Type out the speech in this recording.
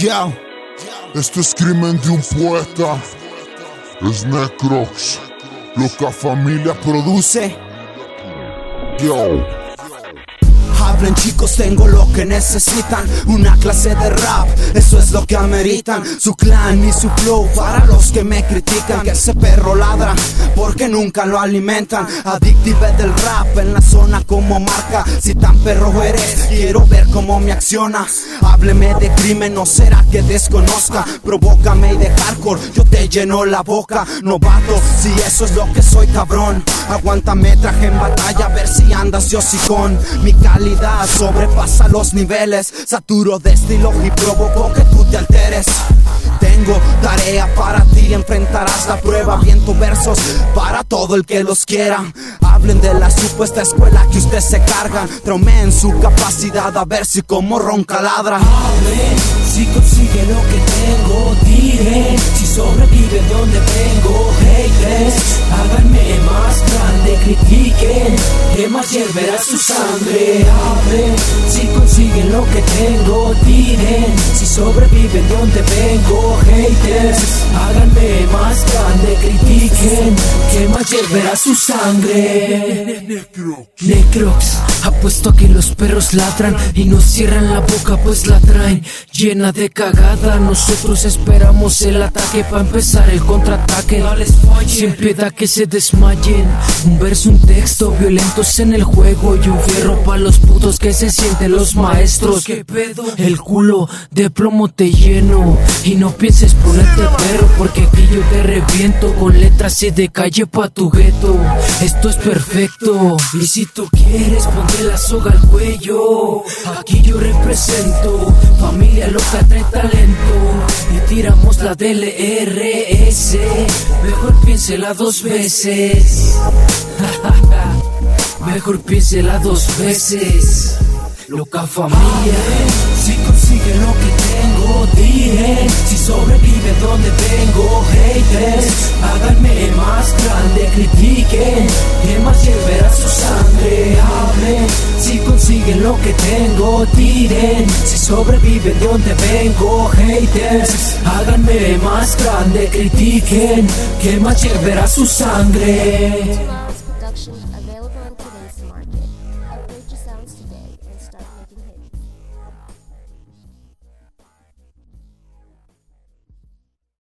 Ya, Esto es crimen de un poeta. Es Necrox. Loca familia produce. produce. Yo. Hablen chicos, tengo lo que necesitan. Una clase de rap, eso es lo que ameritan. Su clan y su flow para los que me critican Que ese perro ladra porque nunca lo alimentan. Adictive del rap en la zona como marca. Si tan perro eres, quiero ver cómo me acciona. Hábleme de crimen, no será que desconozca Provócame y de hardcore, yo te lleno la boca. Novato, si eso es lo que soy cabrón. Aguántame, traje en batalla, a ver si andas yo con Mi calidad sobrepasa los niveles Saturo de estilo y provoco que tú te alteres tengo tarea para ti, enfrentarás la prueba. Viento versos para todo el que los quiera. Hablen de la supuesta escuela que usted se cargan. Traumeen su capacidad a ver si como ronca ladra. Hablen si consigue lo que tengo. Más hierverá su sangre. Hablen si consiguen lo que tengo. Diren si sobreviven donde vengo. Haters, háganme más grande, critiquen. Que más hierverá su sangre. Necrox, apuesto a que los perros ladran y nos cierran la boca pues la traen llena de cagada. Nosotros esperamos el ataque para empezar el contraataque. Sin piedad que se desmayen. Un verso, un texto, violentos en el juego y un fierro para los putos que se sienten los maestros. El culo de plomo te lleno y no pienses ponerte perro porque aquí yo te reviento con letras y de calle pa' tu gueto. Esto es perfecto y si tú quieres la soga al cuello. Aquí yo represento familia loca trae talento y tiramos la DLRS. Mejor piénsela dos veces. Mejor piénsela dos veces. Loca familia, si consigue lo que tengo, diré. Si sobrevive donde vengo, haters, que tengo, tiren. Si sobreviven de donde vengo, haters, háganme más grande, critiquen. Que más llevará su sangre.